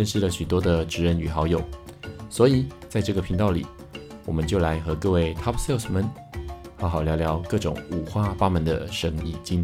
认识了许多的职人与好友，所以在这个频道里，我们就来和各位 Top Sales 们好好聊聊各种五花八门的生意经。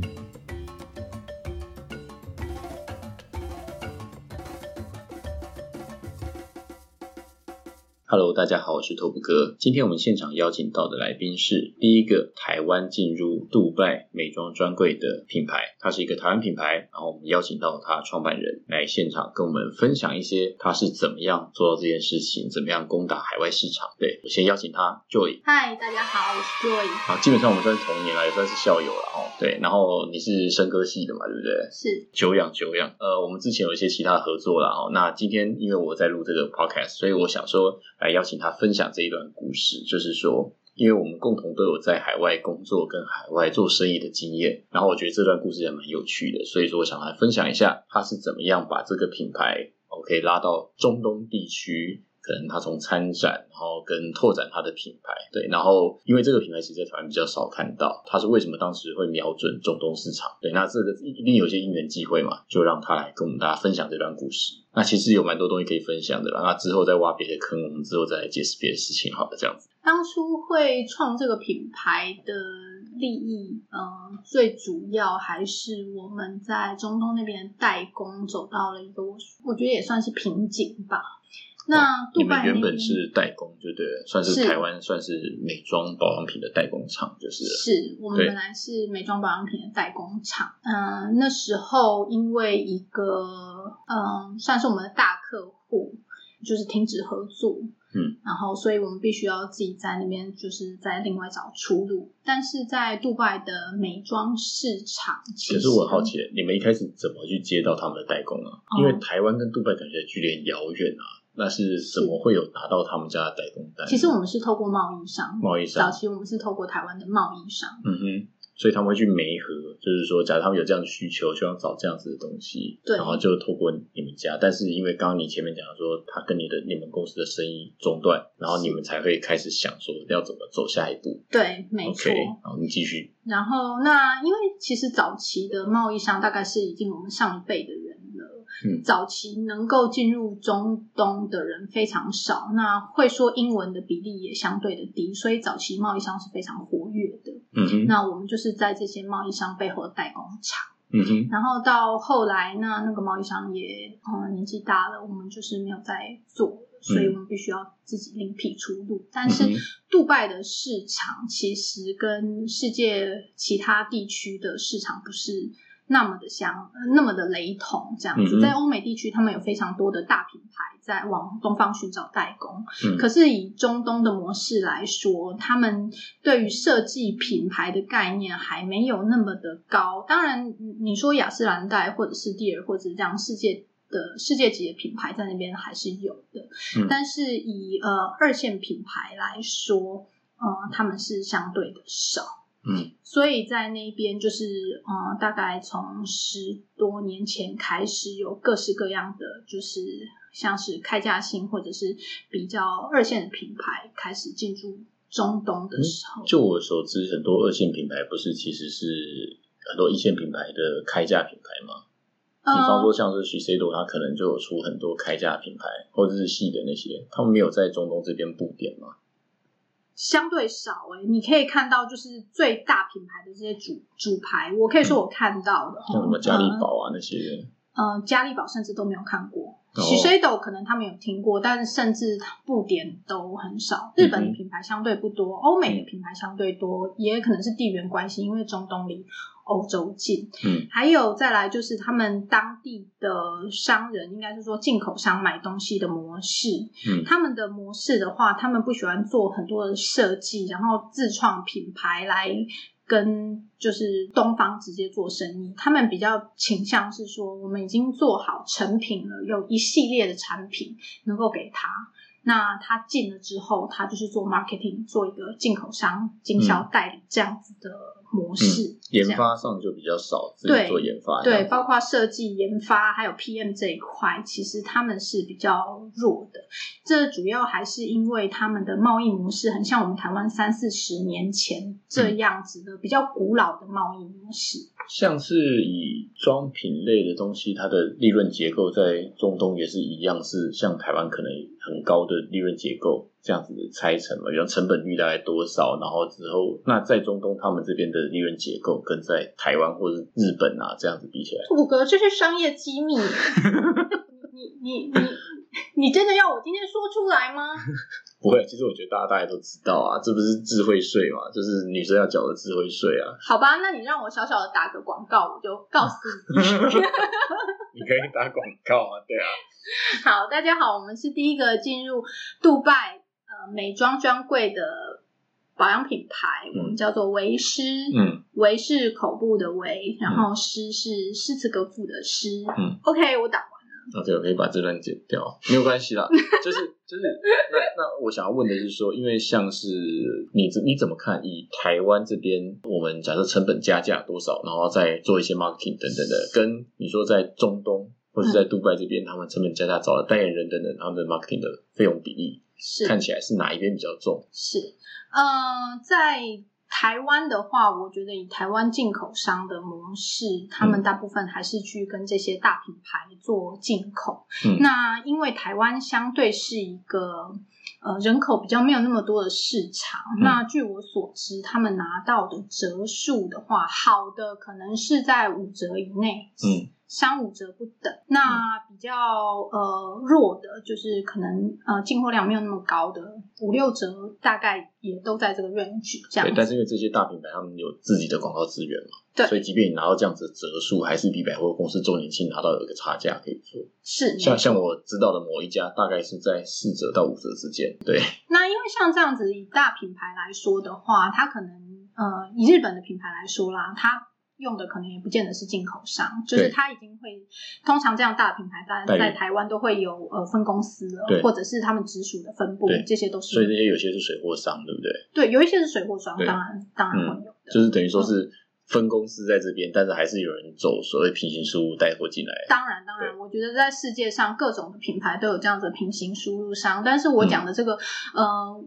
Hello 大家好，我是拓普哥。今天我们现场邀请到的来宾是第一个台湾进入杜拜美妆专柜的品牌，它是一个台湾品牌。然后我们邀请到它创办人来现场跟我们分享一些他是怎么样做到这件事情，怎么样攻打海外市场。对我先邀请他 Joy。嗨，大家好，我是 Joy。好，基本上我们算是同年了，也算是校友了哦。对，然后你是声歌系的嘛，对不对？是。久仰久仰。呃，我们之前有一些其他的合作了哦。那今天因为我在录这个 Podcast，所以我想说。来邀请他分享这一段故事，就是说，因为我们共同都有在海外工作跟海外做生意的经验，然后我觉得这段故事也蛮有趣的，所以说我想来分享一下他是怎么样把这个品牌 OK 拉到中东地区。可能他从参展，然后跟拓展他的品牌，对，然后因为这个品牌其实在台湾比较少看到，他是为什么当时会瞄准中东市场？对，那这个一定有些因缘机会嘛，就让他来跟我们大家分享这段故事。那其实有蛮多东西可以分享的啦，那之后再挖别的坑，我们之后再来解释别的事情，好了，这样子。当初会创这个品牌的利益，嗯，最主要还是我们在中东那边代工走到了一个，我觉得也算是瓶颈吧。那你们原本是代工，对不对？算是台湾算是美妆保养品的代工厂，就是。是我们本来是美妆保养品的代工厂。嗯，那时候因为一个嗯，算是我们的大客户，就是停止合作，嗯，然后所以我们必须要自己在那边，就是在另外找出路。但是在杜拜的美妆市场，可是我好奇，你们一开始怎么去接到他们的代工啊？因为台湾跟杜拜感觉距离遥远啊。那是怎么会有拿到他们家的代工单？其实我们是透过贸易商，贸易商早期我们是透过台湾的贸易商。嗯哼，所以他们会去媒合，就是说，假如他们有这样的需求，希望找这样子的东西，对，然后就透过你们家。但是因为刚刚你前面讲说，他跟你的你们公司的生意中断，然后你们才会开始想说要怎么走下一步。对，没错。好，你继续。然后那因为其实早期的贸易商大概是已经我们上一辈的人。早期能够进入中东的人非常少，那会说英文的比例也相对的低，所以早期贸易商是非常活跃的。嗯哼，那我们就是在这些贸易商背后的代工厂。嗯哼，然后到后来，那那个贸易商也嗯年纪大了，我们就是没有再做，所以我们必须要自己另辟出路。但是，杜拜的市场其实跟世界其他地区的市场不是。那么的相，那么的雷同，这样子，在欧美地区，他们有非常多的大品牌在往东方寻找代工。可是以中东的模式来说，他们对于设计品牌的概念还没有那么的高。当然，你说雅诗兰黛或者是蒂尔或者这样世界的世界级的品牌在那边还是有的，但是以呃二线品牌来说，呃，他们是相对的少。嗯，所以在那边就是，嗯，大概从十多年前开始，有各式各样的，就是像是开价性或者是比较二线的品牌开始进驻中东的时候。就我所知，很多二线品牌不是其实是很多一线品牌的开价品牌吗？比方说像是许 C 多，他可能就有出很多开价品牌，或者日系的那些，他们没有在中东这边布点吗？相对少诶，你可以看到就是最大品牌的这些主主牌，我可以说我看到的，像什么嘉利宝啊那些，嗯，嘉利宝甚至都没有看过，喜水斗可能他们有听过，但是甚至布点都很少。日本的品牌相对不多，欧美的品牌相对多，也可能是地缘关系，因为中东离。欧洲进，嗯，还有再来就是他们当地的商人，应该是说进口商买东西的模式，嗯，他们的模式的话，他们不喜欢做很多的设计，然后自创品牌来跟就是东方直接做生意，他们比较倾向是说，我们已经做好成品了，有一系列的产品能够给他。那他进了之后，他就是做 marketing，做一个进口商、经销代理这样子的模式。研发上就比较少，自己做研发。对，包括设计、研发还有 PM 这一块，其实他们是比较弱的。这主要还是因为他们的贸易模式很像我们台湾三四十年前这样子的比较古老的贸易模式。像是以装品类的东西，它的利润结构在中东也是一样，是像台湾可能很高的利润结构这样子的拆成嘛，比如成本率大概多少，然后之后那在中东他们这边的利润结构跟在台湾或者日本啊这样子比起来，五哥这是商业机密，你你你你真的要我今天说出来吗？不会，其实我觉得大家大家都知道啊，这不是智慧税嘛，就是女生要缴的智慧税啊。好吧，那你让我小小的打个广告，我就告诉你。你可以打广告啊，对啊。好，大家好，我们是第一个进入杜拜呃美妆专柜的保养品牌，我们叫做维诗。嗯，维是口部的维，然后诗是诗词歌赋的诗。嗯，OK，我打完。啊，对，我可以把这段剪掉，没有关系啦。就是就是，那那我想要问的是说，因为像是你你怎么看？以台湾这边，我们假设成本加价多少，然后再做一些 marketing 等等的，跟你说在中东或者在杜拜这边，他们成本加价找了代言人等等，他们的 marketing 的费用比例，是看起来是哪一边比较重？是，呃，在。台湾的话，我觉得以台湾进口商的模式，他们大部分还是去跟这些大品牌做进口。嗯那因为台湾相对是一个呃人口比较没有那么多的市场，那据我所知，他们拿到的折数的话，好的可能是在五折以内。嗯。三五折不等，那比较呃弱的，就是可能呃进货量没有那么高的五六折，大概也都在这个 range 这样。对，但是因为这些大品牌他们有自己的广告资源嘛，对，所以即便你拿到这样子的折数，还是比百货公司周年庆拿到有一个差价可以做。是，像像我知道的某一家，大概是在四折到五折之间。对，那因为像这样子以大品牌来说的话，它可能呃以日本的品牌来说啦，它。用的可能也不见得是进口商，就是它已经会通常这样大品牌在在台湾都会有呃分公司了，或者是他们直属的分部，这些都是。所以这些有些是水货商，对不对？对，有一些是水货商，当然当然会有的。就是等于说是分公司在这边，但是还是有人走所谓平行输入带货进来。当然当然，我觉得在世界上各种的品牌都有这样子平行输入商，但是我讲的这个呃。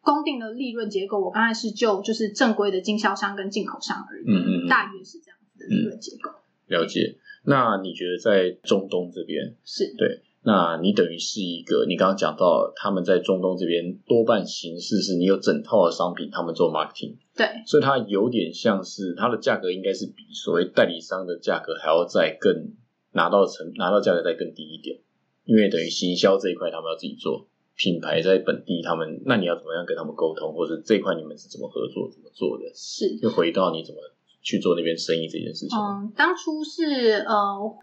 公定的利润结构，我刚才是就就是正规的经销商跟进口商而已，嗯嗯，大约是这样子的利润结构。了解。那你觉得在中东这边是对？那你等于是一个，你刚刚讲到他们在中东这边多半形式是你有整套的商品，他们做 marketing，对，所以它有点像是它的价格应该是比所谓代理商的价格还要再更拿到成拿到价格再更低一点，因为等于行销这一块他们要自己做。品牌在本地，他们那你要怎么样跟他们沟通，或者这块你们是怎么合作、怎么做的？是，就回到你怎么。去做那边生意这件事情。嗯，当初是呃，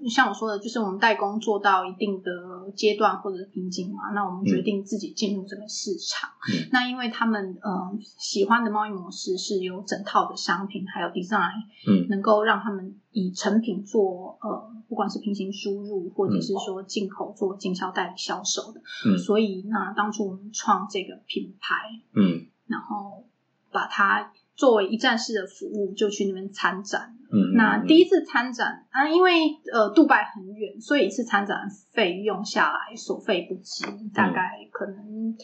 像我说的，就是我们代工做到一定的阶段或者是瓶颈嘛，那我们决定自己进入这个市场。嗯，那因为他们呃喜欢的贸易模式是有整套的商品，还有 design，嗯，能够让他们以成品做呃，不管是平行输入或者是说进口做经销代理销售的。嗯，所以那当初我们创这个品牌，嗯，然后把它。作为一站式的服务，就去那边参展。嗯，那第一次参展啊，因为呃，杜拜很远，所以一次参展费用下来所费不值，大概可能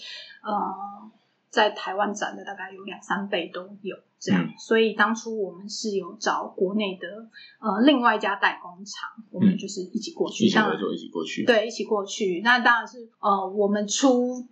呃，在台湾展的大概有两三倍都有这样。所以当初我们是有找国内的呃另外一家代工厂，我们就是一起过去，一起过去，对，一起过去。那当然是呃，我们出大。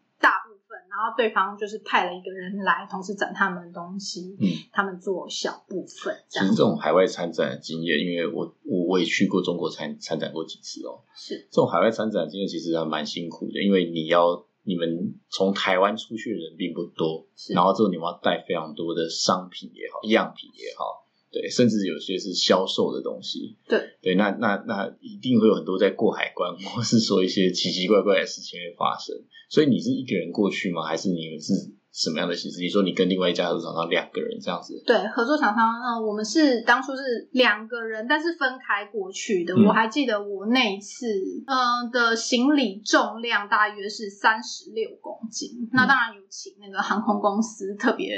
然后对方就是派了一个人来，同时整他们的东西，嗯，他们做小部分。其实这种海外参展的经验，因为我我我也去过中国参参展过几次哦。是这种海外参展经验，其实还蛮辛苦的，因为你要你们从台湾出去的人并不多，然后之后你们要带非常多的商品也好，样品也好。对，甚至有些是销售的东西。对对，那那那一定会有很多在过海关，或是说一些奇奇怪怪的事情会发生。所以你是一个人过去吗？还是你们是什么样的形式？你说你跟另外一家合作厂商两个人这样子？对，合作厂商，嗯，我们是当初是两个人，但是分开过去的。嗯我还记得我那一次，嗯、的行李重量大约是三十六公斤。那当然有请那个航空公司特别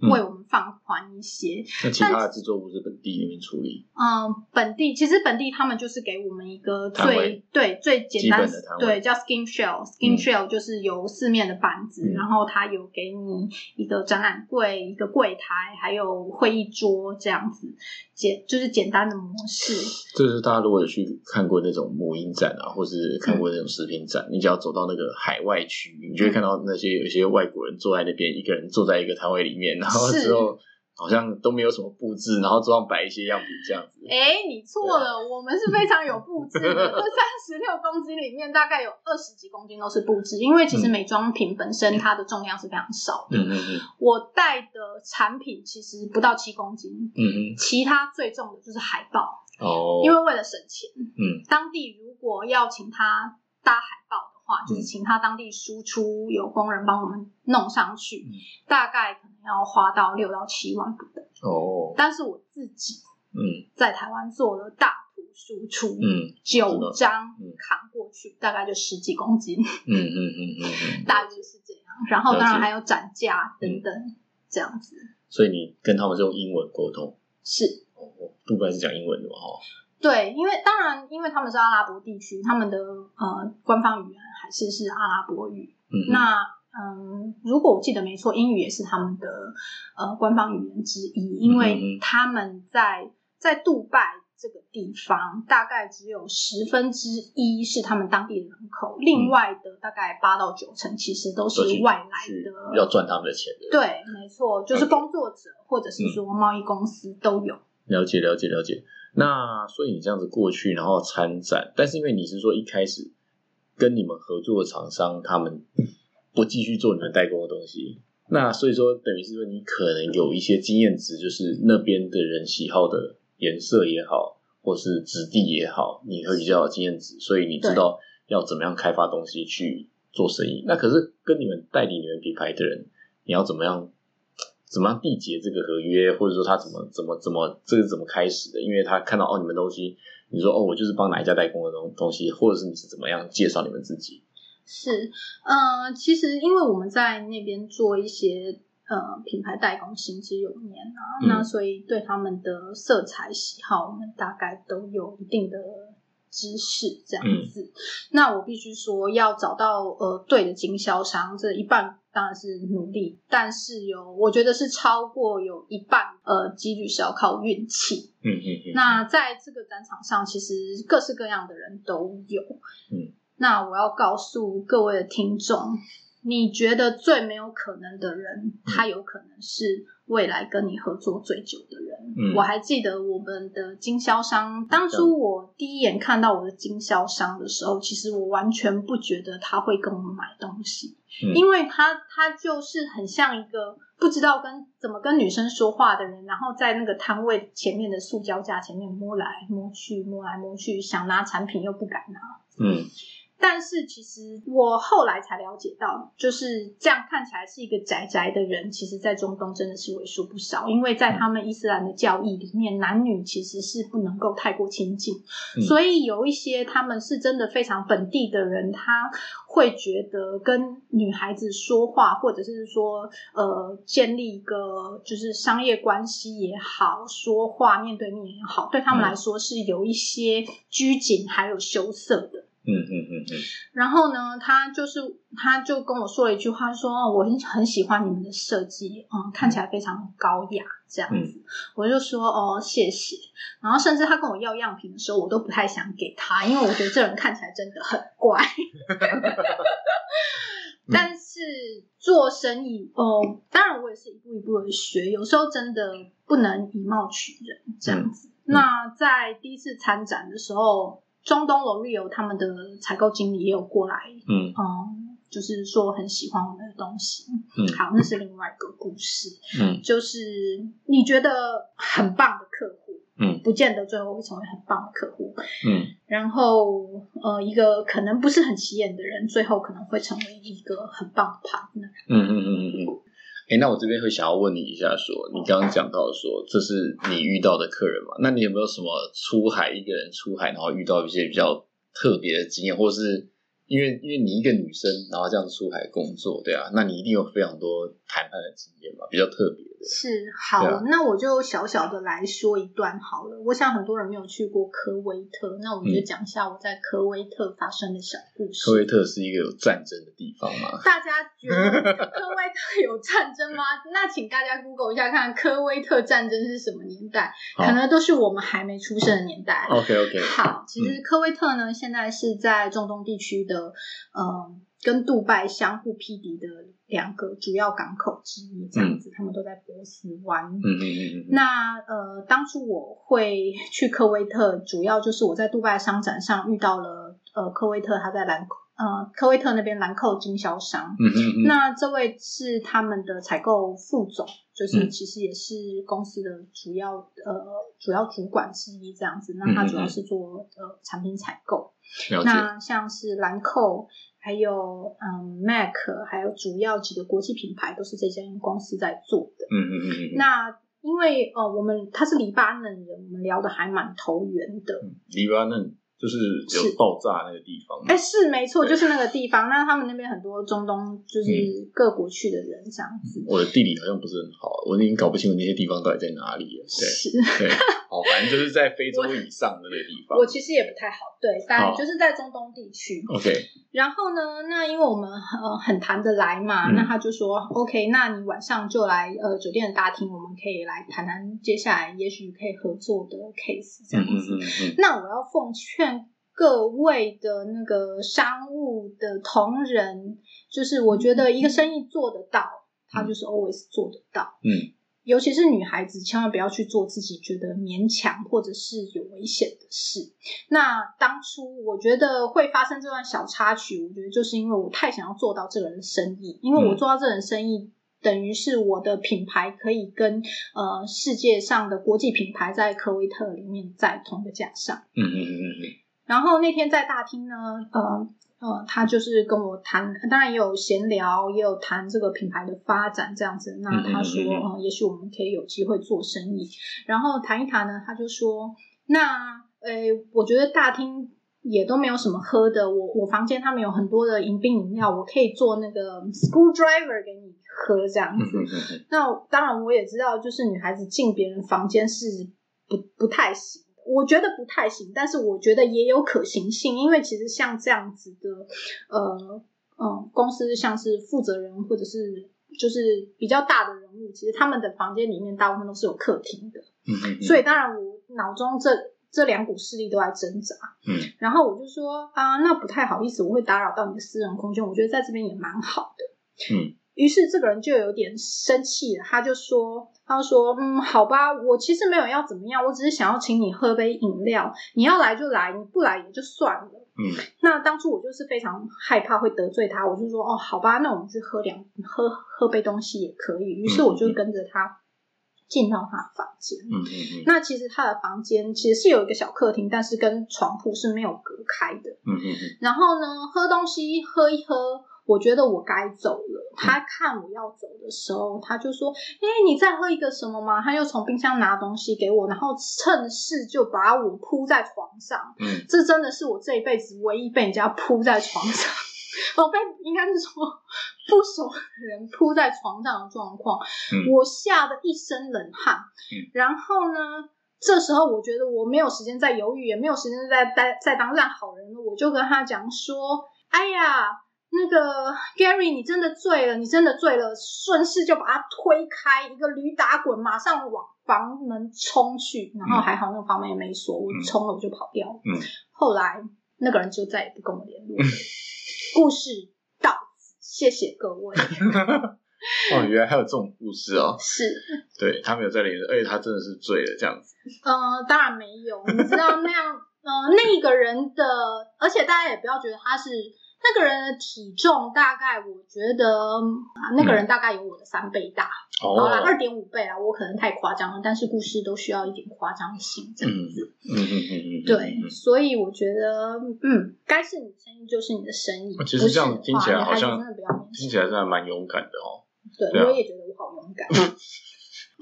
为我们放宽一些。那其他的制作不是本地那边处理，嗯，本地其实本地他们就是给我们一个最对最简单的对叫 skin shell，skin 嗯。Shell 就是由四面的板子，嗯。然后它有给你一个展览柜、一个柜台，还有会议桌这样子简就是简单的模式。就是大家如果有去看过那种母婴展啊，或是看过那种食品展，你只要走到那个海外区，你就会看到那些有些外国人坐在那边，一个人坐在一个摊位里面，然后之后好像都没有什么布置，然后桌上摆一些样品这样子。哎，你错了，我们是非常有布置的。这三十六公斤里面，大概有二十几公斤都是布置，因为其实嗯美妆品本身它的重量是非常少的。嗯嗯嗯。我带的产品其实不到七公斤，嗯其他最重的就是海报，嗯，哦，因为为了省钱，嗯。当地如果要请他搭海报的话，就是嗯。请他当地输出，有工人帮我们弄上去，嗯。大概可能要花到六到七万不等。哦，但是我自己嗯在台湾做了大图输出，嗯九张嗯扛过去，大概就十几公斤，嗯嗯嗯嗯嗯，大约是这样。然后当然还有展架等等，这样子所以你跟他们是用英文沟通，是。哦，杜拜是讲英文的嘛？哦，对，因为当然，因为他们是阿拉伯地区，他们的呃官方语言还是是阿拉伯语。嗯，那嗯，如果我记得没错，英语也是他们的呃官方语言之一，因为嗯他们在在杜拜这个地方，大概只有十分之一是他们当地的人口，另外的大概八到九成其实都是外来的，要赚他们的钱的。对，没错，就是工作者或者是嗯说贸易公司都有。了解了解了解。那所以你这样子过去，然后参展，但是因为你是说一开始跟你们合作的厂商他们不继续做你们代工的东西，那所以说等于是说你可能有一些经验值，就是那边的人喜好的颜色也好，或是质地也好，你会比较有经验值，所以你知道要怎么样开发东西去做生意。那可是跟你们代理你们品牌的人，你要怎么样？怎么样缔结这个合约，或者说他怎么怎么怎么这个怎么开始的？因为他看到哦你们东西，你说哦我就是帮哪一家代工的东东西，或者是你是怎么样介绍你们自己？是，呃，其实因为我们在那边做一些呃品牌代工行之有年啊，嗯那所以对他们的色彩喜好，我们大概都有一定的知识这样嗯子。那我必须说，要找到呃对的经销商，这一半当然是努力，但是有我觉得是超过有一半呃几率是要靠运气。嗯嗯嗯，那在这个展场上，其实各式各样的人都有。嗯，那我要告诉各位的听众，你觉得最没有可能的人，他有可能是未来跟你合作最久的人。嗯我还记得我们的经销商，当初我第一眼看到我的经销商的时候，其实我完全不觉得他会跟我们买东西。嗯因为他他就是很像一个不知道跟怎么跟女生说话的人，然后在那个摊位前面的塑胶架前面摸来摸去，摸来摸去，想拿产品又不敢拿。嗯但是其实我后来才了解到，就是这样看起来是一个宅宅的人，其实在中东真的是为数不少，因为在他们伊斯兰的教义里面，男女其实是不能够太过亲近，嗯所以有一些他们是真的非常本地的人，他会觉得跟女孩子说话，或者是说呃建立一个就是商业关系也好，说话面对面也好，对他们嗯来说是有一些拘谨还有羞涩的。嗯嗯嗯嗯然后呢，他就是他就跟我说了一句话，说哦我很很喜欢你们的设计，嗯，看起来非常高雅这样子。我就说哦，谢谢。然后甚至他跟我要样品的时候，我都不太想给他，因为我觉得这人看起来真的很怪。但是做生意哦，当然我也是一步一步的学，有时候真的不能以貌取人这样子。那在第一次参展的时候，中东 L'Oreal 他们的采购经理也有过来，嗯嗯，就是说很喜欢我们的东西。嗯好，那是另外一个故事，嗯就是你觉得很棒的客户，嗯不见得最后会成为很棒的客户。嗯然后，呃，一个可能不是很起眼的人，最后可能会成为一个很棒的 partner。嗯嗯嗯嗯哎，那我这边会想要问你一下，说你刚刚讲到说这是你遇到的客人嘛？那你有没有什么出海一个人出海，然后遇到一些比较特别的经验，或是？因为因为你一个女生，然后这样出海工作，对啊，那你一定有非常多谈判的经验嘛，比较特别的。是好，那我就小小的来说一段好了。我想很多人没有去过科威特，那我们就讲一下我在科威特发生的小故事。科威特是一个有战争的地方吗？大家觉得科威特有战争吗？那请大家 Google 一下，看科威特战争是什么年代，可能都是我们还没出生的年代。OK OK。好，其实科威特呢，现在是在中东地区的。呃，跟杜拜相互匹敌的两个主要港口之一，这样子，他们都在波斯湾。嗯嗯嗯那呃，当初我会去科威特，主要就是我在杜拜商展上遇到了呃，科威特他在兰呃科威特那边兰蔻经销商。嗯嗯那这位是他们的采购副总，就是其实也是公司的主要呃主要主管之一这样子。那他主要是做呃产品采购。那像是兰蔻，还有嗯 Mac，还有主要几个国际品牌，都是这间公司在做的。嗯嗯嗯。那因为呃，我们他是黎巴嫩人，我们聊的还蛮投缘的。黎巴嫩。就是有爆炸那个地方，哎，是没错，就是那个地方。那他们那边很多中东，就是各国去的人这样子。我的地理好像不是很好，我已经搞不清楚那些地方到底在哪里了。对，对，哦，反正就是在非洲以上的那个地方。我其实也不太好，对，大概就是在中东地区。OK。然后呢，那因为我们呃很谈得来嘛，那他就说 OK，那你晚上就来呃酒店的大厅，我们可以来谈谈接下来也许可以合作的 case 这样子。那我要奉劝。各位的那个商务的同仁，就是我觉得一个生意做得到，他就是 always 做得到。嗯，尤其是女孩子，千万不要去做自己觉得勉强或者是有危险的事。那当初我觉得会发生这段小插曲，我觉得就是因为我太想要做到这个人生意，因为我做到这人生意，等于是我的品牌可以跟呃世界上的国际品牌在科威特里面在同个架上。嗯嗯嗯嗯嗯。然后那天在大厅呢，呃呃，他就是跟我谈，当然也有闲聊，也有谈这个品牌的发展这样子。那他说，嗯，也许我们可以有机会做生意。然后谈一谈呢，他就说，那呃，我觉得大厅也都没有什么喝的，我我房间他们有很多的迎宾饮料，我可以做那个 school driver 给你喝这样子。那当然我也知道，就是女孩子进别人房间是不不太行。我觉得不太行，但是我觉得也有可行性，因为其实像这样子的，呃，嗯，公司像是负责人或者是就是比较大的人物，其实他们的房间里面大部分都是有客厅的，嗯所以当然我脑中这这两股势力都在挣扎，嗯，然后我就说啊，那不太好意思，我会打扰到你的私人空间，我觉得在这边也蛮好的，嗯。于是这个人就有点生气了，他就说：“他说，嗯，好吧，我其实没有要怎么样，我只是想要请你喝杯饮料，你要来就来，你不来也就算了。”嗯，那当初我就是非常害怕会得罪他，我就说：“哦，好吧，那我们去喝两喝喝杯东西也可以。”于是我就跟着他进到他的房间。嗯嗯嗯。那其实他的房间其实是有一个小客厅，但是跟床铺是没有隔开的。嗯嗯嗯。然后呢，喝东西喝一喝。我觉得我该走了。他看我要走的时候，他就说：“哎，你再喝一个什么吗？”他又从冰箱拿东西给我，然后趁势就把我铺在床上。嗯，这真的是我这一辈子唯一被人家铺在床上，哦，被应该是说不熟的人铺在床上的状况。我吓得一身冷汗。然后呢，这时候我觉得我没有时间再犹豫，也没有时间再待再当烂好人了。我就跟他讲说：“哎呀。”那个 Gary，你真的醉了，你真的醉了，顺势就把他推开，一个驴打滚，马上往房门冲去，然后还好那个房门也没锁，我冲了我就跑掉了。嗯，后来那个人就再也不跟我联络了。故事到此，谢谢各位。哦，原来还有这种故事哦。是，对他没有在联络，而且他真的是醉了这样子。呃，当然没有，你知道那样，呃，那个人的，而且大家也不要觉得他是。那个人的体重大概，我觉得啊，那个人大概有我的三倍大，好了，二点五倍啊，我可能太夸张了，但是故事都需要一点夸张性，这样子。嗯嗯嗯嗯，对，所以我觉得，嗯，该是你的生意就是你的生意。其实这样听起来好像听起来真的蛮勇敢的哦。对，对啊我也觉得我好勇敢。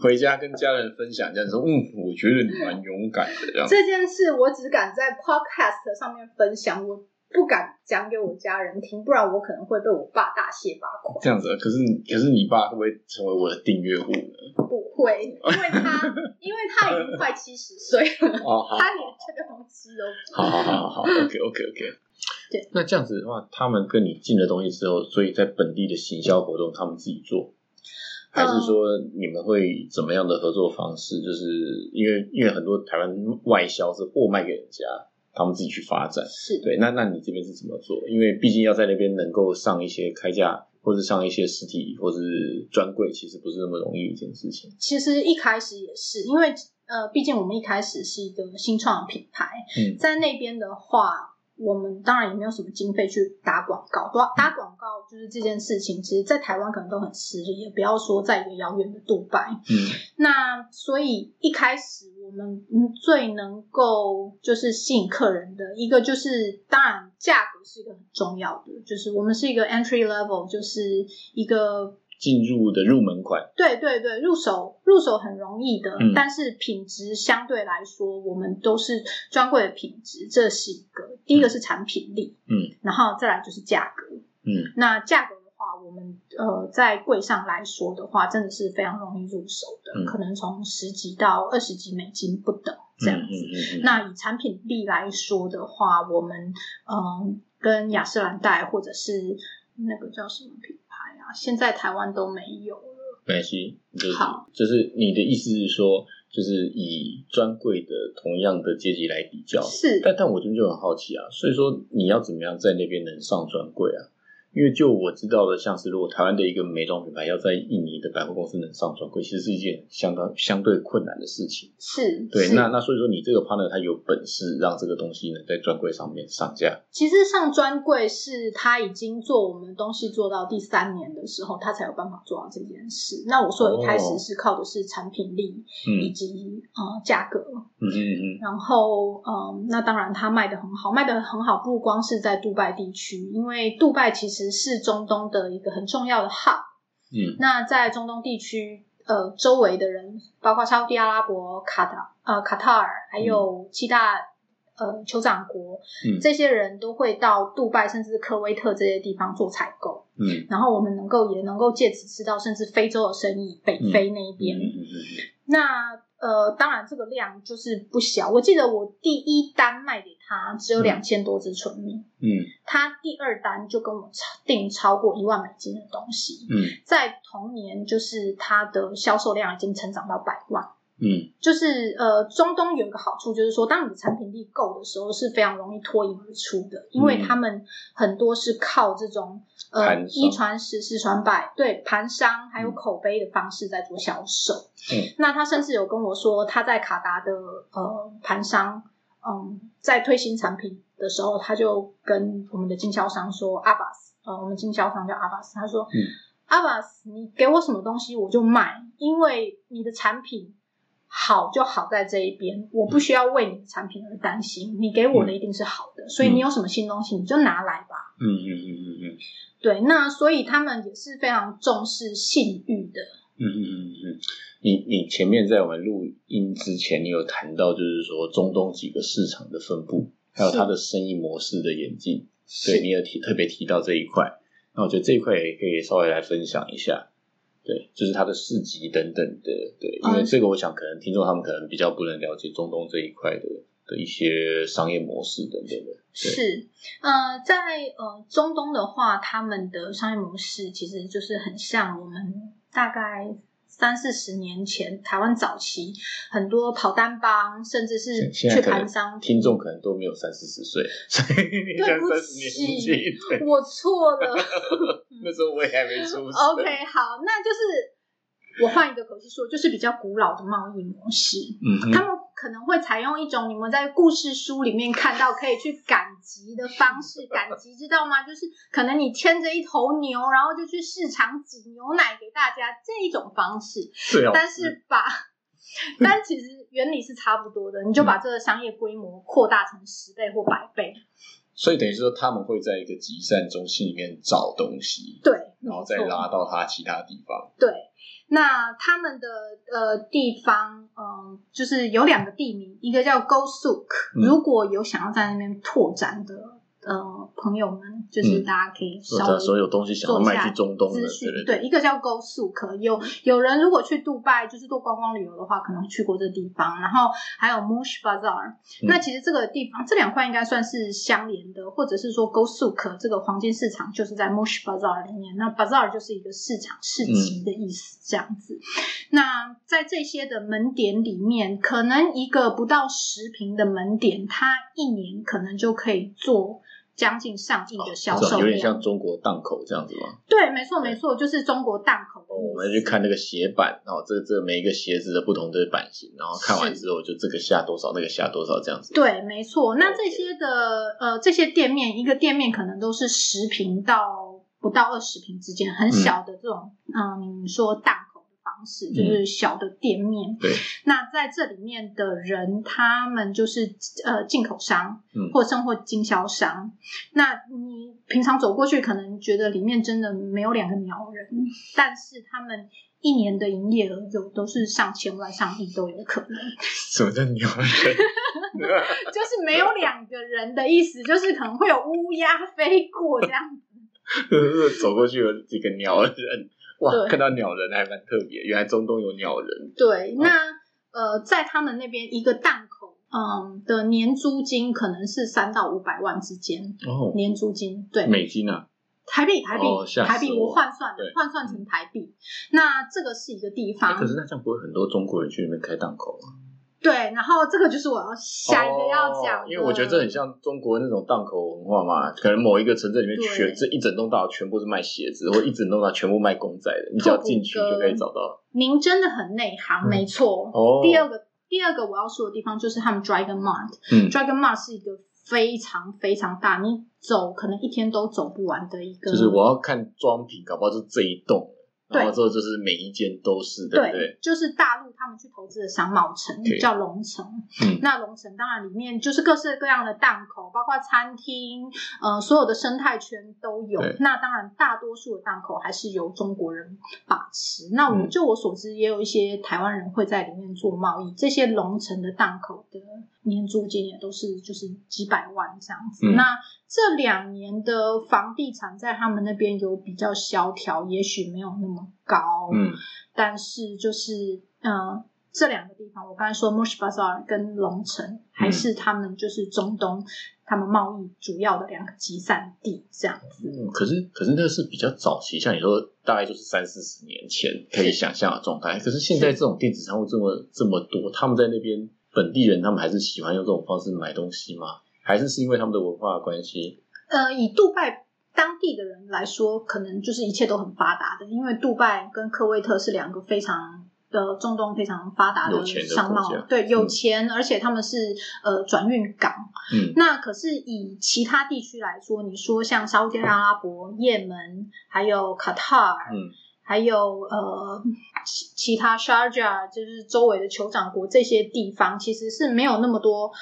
回家跟家人分享，这样说，嗯，我觉得你蛮勇敢的，这样。这件事我只敢在 podcast 上面分享，我不敢讲给我家人听，不然我可能会被我爸大卸八块。这样子，可是可是你爸会不会成为我的订阅户呢？不会，因为他因为他已经快七十岁了，哦，他连这个东西都好好好好，OK OK OK。对，那这样子的话，他们跟你进了东西之后，所以在本地的行销活动他们自己做，还是说你们会怎么样的合作方式？就是因为因为很多台湾外销是货卖给人家，他们自己去发展。是对，那那你这边是怎么做？因为毕竟要在那边能够上一些开价，或者上一些实体或是专柜，其实不是那么容易的一件事情。其实一开始也是因为呃，毕竟我们一开始是一个新创的品牌，嗯在那边的话，我们当然也没有什么经费去打广告。打打广告就是这件事情，其实在台湾可能都很吃力，也不要说在一个遥远的杜拜。嗯那所以一开始我们嗯最能够就是吸引客人的一个就是，当然价格是一个很重要的，就是我们是一个 entry level，就是一个进入的入门款，对对对，入手入手很容易的，嗯但是品质相对来说，我们都是专柜的品质，这是一个。第一个是产品力，嗯然后再来就是价格。嗯那价格我们呃在柜上来说的话，真的是非常容易入手的，嗯可能从十几到二十几美金不等这样子。那以产品力来说的话，我们嗯、跟雅诗兰黛或者是那个叫什么品牌啊，现在台湾都没有了。没关系，就是好就是你的意思是说，就是以专柜的同样的阶级来比较，是但但我这边就很好奇啊，所以说你要怎么样在那边能上专柜啊？因为就我知道的，像是如果台湾的一个美妆品牌要在印尼的百货公司能上专柜，其实是一件相当相对困难的事情。是，对，那那所以说你这个 partner 他有本事让这个东西能在专柜上面上架。其实上专柜是他已经做我们东西做到第三年的时候，他才有办法做到这件事。那我说一开始是靠的是产品力以嗯及呃价格，嗯嗯嗯然后嗯，那当然他卖的很好，卖的很好，不光是在杜拜地区，因为杜拜其实是中东的一个很重要的 hub。嗯那在中东地区，呃，周围的人，包括沙特阿拉伯、卡塔呃卡塔尔，还有七大呃酋长国，嗯这些人都会到杜拜甚至科威特这些地方做采购，嗯然后我们能够也能够借此吃到甚至非洲的生意，北非那一边。嗯嗯嗯那呃，当然这个量就是不小。我记得我第一单卖给他只有嗯两千多只纯米，嗯他第二单就跟我超订超过一万美金的东西。嗯在同年，就是他的销售量已经成长到百万。嗯就是呃，中东有一个好处，就是说，当你的产品力够的时候，是非常容易脱颖而出的，因为嗯他们很多是靠这种呃一传十，十传百，对盘商还有口碑的方式在做销售。嗯，那他甚至有跟我说，他在卡达的呃盘商，嗯，在推新产品的时候，他就跟我们的经销商说，阿巴斯，呃，我们经销商叫阿巴斯，他说，嗯阿巴斯，你给我什么东西我就买，因为你的产品好就好在这一边，我不需要为你的产品而担心，你给我的一定是好的，所以你有什么新东西你就拿来吧。嗯嗯嗯嗯嗯对，那所以他们也是非常重视信誉的。嗯嗯嗯嗯，你你前面在我们录音之前，你有谈到就是说中东几个市场的分布，还有它的生意模式的演进，对你有提特别提到这一块，那我觉得这一块也可以稍微来分享一下。对，就是它的市集等等的，对，因为嗯。这个我想可能听众他们可能比较不能了解中东这一块的的一些商业模式等等的，是，呃，在呃中东的话，他们的商业模式其实就是很像我们大概三四十年前台湾早期很多跑单帮，甚至是去盘商。听众可能都没有三四十岁，所以你对 不像三十年起纪，我错了。那时候我也还没出生。OK，好，那就是我换一个口气说，就是比较古老的贸易模式。嗯他们可能会采用一种你们在故事书里面看到可以去赶集的方式，赶集知道吗？就是可能你牵着一头牛，然后就去市场挤牛奶给大家这一种方式，对啊，但是把。但其实原理是差不多的，你就把这个商业规模扩大成十倍或百倍。所以等于说他们会在一个集散中心里面找东西，对然后再拉到他其他地方。对，那他们的呃地方，嗯，就是有两个地名，一个叫 Go Suk，如果有想要在那边拓展的。呃，朋友们，就是大家可以稍微所有东西想要卖去中东的，对，一个叫 Go Suk，有有人如果去杜拜就是做观光旅游的话，可能去过这地方。然后还有 Mush Bazaar，那其实这个地方这两块应该算是相连的，或者是说 Go Suk 这个黄金市场就是在 Mush Bazaar 里面。那 Bazaar 就是一个市场市集的意思，这样子。那在这些的门点里面，可能一个不到十平的门点，它一年可能就可以做。将近上亿的销售，有点像中国档口这样子吗？对，没错，没错，就是中国档口。我们去看那个鞋板，然后这这每一个鞋子的不同的版型，然后看完之后就这个下多少，那个下多少这样子。对，没错。那这些的呃，这些店面，一个店面可能都是十平到不到二十平之间，很小的这种，嗯，你说档。方式就是小的店面，对。那在这里面的人，他们就是呃进口商，嗯，或生活经销商。那你平常走过去，可能觉得里面真的没有两个鸟人，但是他们一年的营业额有都是上千万、上亿都有可能。什么叫鸟人？就是没有两个人的意思，就是可能会有乌鸦飞过这样子。走过去有几个鸟人。哇，看到鸟人还蛮特别，原来中东有鸟人。对，那呃，在他们那边一个档口，嗯，的年租金可能是三到五百万之间。哦，年租金对美金啊，台币台币台币，我换算换算成台币。那这个是一个地方，可是那这样不会很多中国人去那边开档口吗？对，然后这个就是我要下一个要讲，因为我觉得这很像中国那种档口文化嘛，可能某一个城镇里面全这一整栋大楼全部是卖鞋子，或一整栋大楼全部卖公仔的，你只要进去就可以找到。您真的很内行，没错。哦，第二个第二个我要说的地方就是他们 Dragon Mart，嗯，Dragon Mart 是一个非常非常大，你走可能一天都走不完的一个。就是我要看装品，搞不好就这一栋。然后之后就是每一间都是，对不对？就是大陆他们去投资的商贸城叫龙城，嗯，那龙城当然里面就是各式各样的档口，包括餐厅，呃，所有的生态圈都有。那当然大多数的档口还是由中国人把持。那我就我所知，也有一些台湾人会在里面做贸易。这些龙城的档口的年租金也都是就是几百万这样子。那这两年的房地产在他们那边有比较萧条，也许没有那么高，嗯，但是就是嗯，这两个地方，我刚才说 Mush Bazaar 跟龙城，还是他们就是中东他们贸易主要的两个集散地，这样子。嗯，可是可是那是比较早期，像你说大概就是三四十年前可以想象的状态。可是现在这种电子商务这么这么多，他们在那边本地人，他们还是喜欢用这种方式买东西吗？还是是因为他们的文化关系？呃，以杜拜当地的人来说，可能就是一切都很发达的，因为杜拜跟科威特是两个非常的中东非常发达的商贸，对，有钱，而且他们是呃转运港。嗯，那可是以其他地区来说，你说像沙特阿拉伯、也门，还有卡塔尔，嗯。还有呃，其其他 Sharjah 就是周围的酋长国这些地方，其实是没有那么多，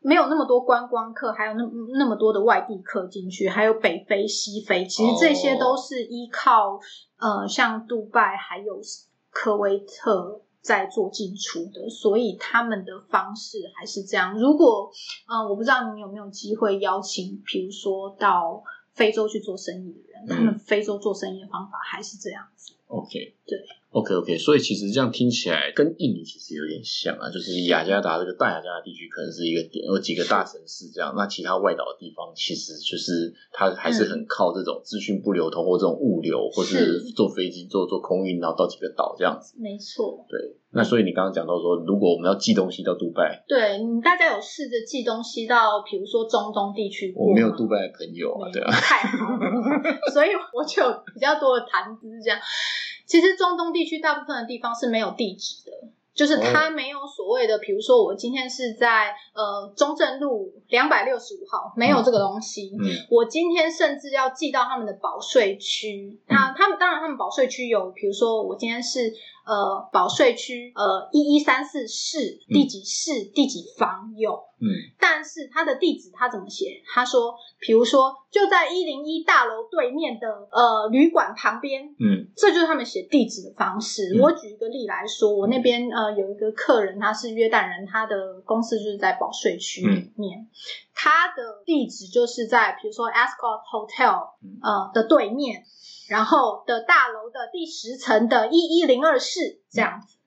没有那么多观光客，还有那那么多的外地客进去，还有北非、西非，其实这些都是依靠呃，像杜拜还有科威特在做进出的，所以他们的方式还是这样。如果嗯，我不知道你有没有机会邀请，比如说到非洲去做生意的人，他们非洲做生意的方法还是这样子。OK，对，OK OK，所以其实这样听起来跟印尼其实有点像啊，就是雅加达这个大雅加达地区可能是一个点，有几个大城市这样，那其他外岛的地方其实就是它还是很靠这种资讯不流通或这种物流，或是坐飞机坐坐空运然后到几个岛这样子。没错，对。那所以你刚刚讲到说，如果我们要寄东西到杜拜，对，大家有试着寄东西到，比如说中东地区我没有杜拜的朋友啊，对啊，太好了，所以我就有比较多的谈资这样。其实中东地区大部分的地方是没有地址的，就是它没有所谓的，比如说我今天是在呃中正路两百六十五号，没有这个东西。嗯，我今天甚至要寄到他们的保税区，那他们当然他们保税区有，比如说我今天是。呃保税区呃一一三四市第几市第几房有，嗯但是他的地址他怎么写？他说，比如说就在一零一大楼对面的呃旅馆旁边，嗯。这就是他们写地址的方式。嗯。我举一个例来说，我那边呃有一个客人，他是约旦人，他的公司就是在保税区里面，他的地址就是在比如说 Ascot Hotel 嗯。呃的对面，然后的大楼的第十层的一一零二室这样子。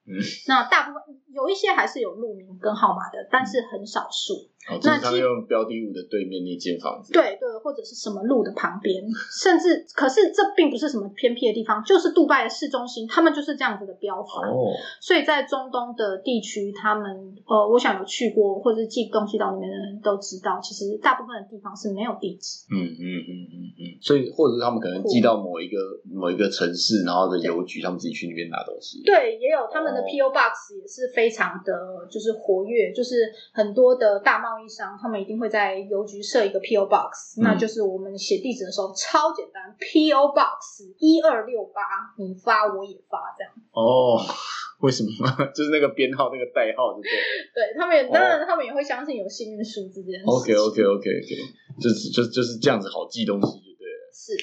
那大部分有一些还是有路名跟号码的，但是很少数。哦，那基用标的物的对面那间房子，对对，或者是什么路的旁边，甚至可是这并不是什么偏僻的地方，就是杜拜的市中心，他们就是这样子的标法。哦，所以在中东的地区，他们呃，我想有去过或者是寄东西到里面的人都知道，其实大部分的地方是没有地址。嗯嗯嗯嗯嗯，所以或者是他们可能寄到某一个某一个城市，然后的邮局，他们自己去那边拿东西。对，也有他们的哦 PO Box 也是非常的，就是活跃，就是很多的大贸易商，他们一定会在邮局设一个 PO Box，、嗯那就是我们写地址的时候超简单，PO Box 一二六八，你发我也发这样。哦，为什么？就是那个编号、那个代号，对不对对他们也，当然他们也会相信有幸运数字这件事。？OK OK OK OK，就是就就是这样子好记东西就对了。是